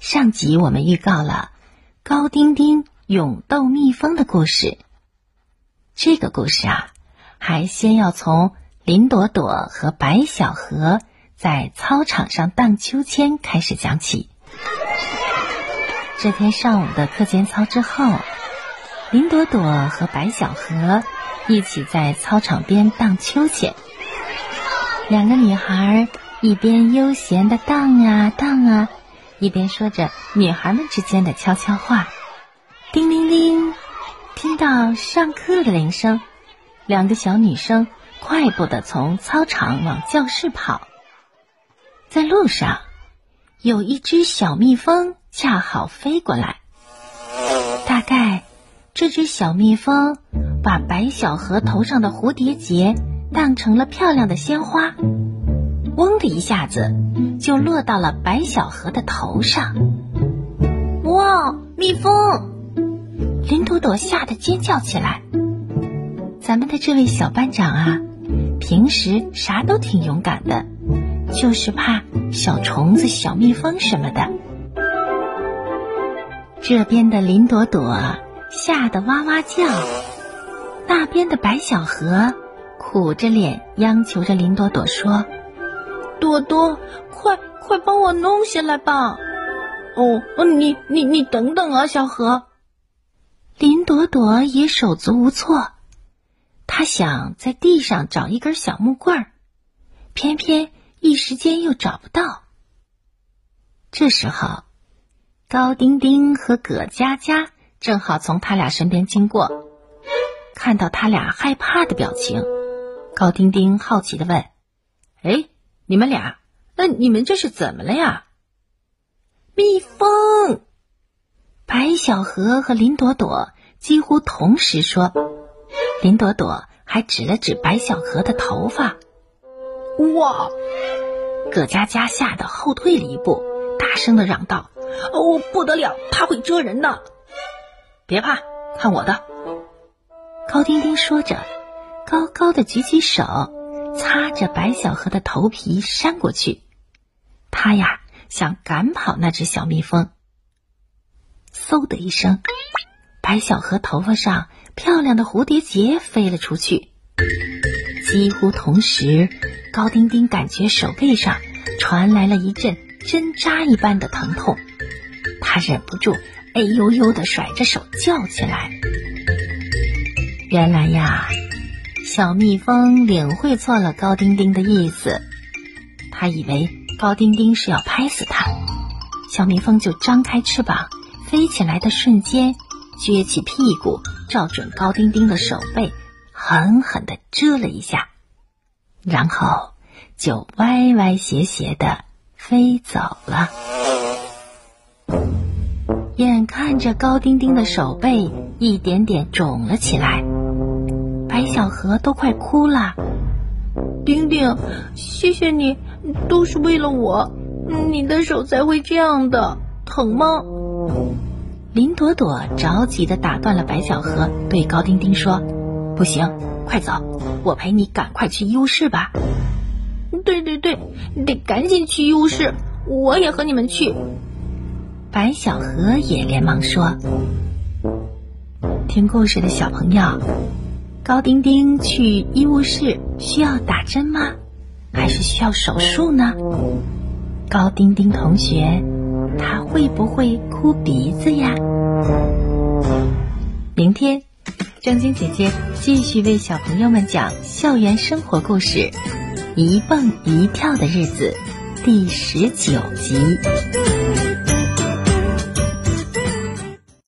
上集我们预告了高丁丁勇斗蜜蜂的故事。这个故事啊，还先要从林朵朵和白小河在操场上荡秋千开始讲起。这天上午的课间操之后，林朵朵和白小河一起在操场边荡秋千。两个女孩一边悠闲的荡啊荡啊。一边说着女孩们之间的悄悄话，叮铃铃，听到上课的铃声，两个小女生快步的从操场往教室跑。在路上，有一只小蜜蜂恰好飞过来，大概这只小蜜蜂把白小河头上的蝴蝶结当成了漂亮的鲜花。的一下子，就落到了白小河的头上。哇，蜜蜂！林朵朵吓得尖叫起来。咱们的这位小班长啊，平时啥都挺勇敢的，就是怕小虫子、小蜜蜂什么的。这边的林朵朵吓得哇哇叫，那边的白小河苦着脸央求着林朵朵说。朵朵，快快帮我弄下来吧！哦，你你你等等啊，小何。林朵朵也手足无措，她想在地上找一根小木棍儿，偏偏一时间又找不到。这时候，高丁丁和葛佳佳正好从他俩身边经过，看到他俩害怕的表情，高丁丁好奇的问：“哎？”你们俩，那你们这是怎么了呀？蜜蜂！白小河和林朵朵几乎同时说，林朵朵还指了指白小河的头发。哇！葛佳佳吓得后退了一步，大声的嚷道：“哦，不得了，它会蛰人的！别怕，看我的！”高丁丁说着，高高的举起手。擦着白小河的头皮扇过去，他呀想赶跑那只小蜜蜂。嗖的一声，白小河头发上漂亮的蝴蝶结飞了出去。几乎同时，高丁丁感觉手背上传来了一阵针扎一般的疼痛，他忍不住哎呦呦的甩着手叫起来。原来呀。小蜜蜂领会错了高丁丁的意思，他以为高丁丁是要拍死他，小蜜蜂就张开翅膀，飞起来的瞬间，撅起屁股，照准高丁丁的手背，狠狠地蛰了一下，然后就歪歪斜斜的飞走了。眼看着高丁丁的手背一点点肿了起来。白小何都快哭了，丁丁，谢谢你，都是为了我，你的手才会这样的，疼吗？林朵朵着急的打断了白小何，对高丁丁说：“不行，快走，我陪你赶快去医务室吧。”“对对对，得赶紧去医务室，我也和你们去。”白小何也连忙说：“听故事的小朋友。”高丁丁去医务室需要打针吗？还是需要手术呢？高丁丁同学，他会不会哭鼻子呀？明天，正晶姐姐继续为小朋友们讲校园生活故事《一蹦一跳的日子》第十九集。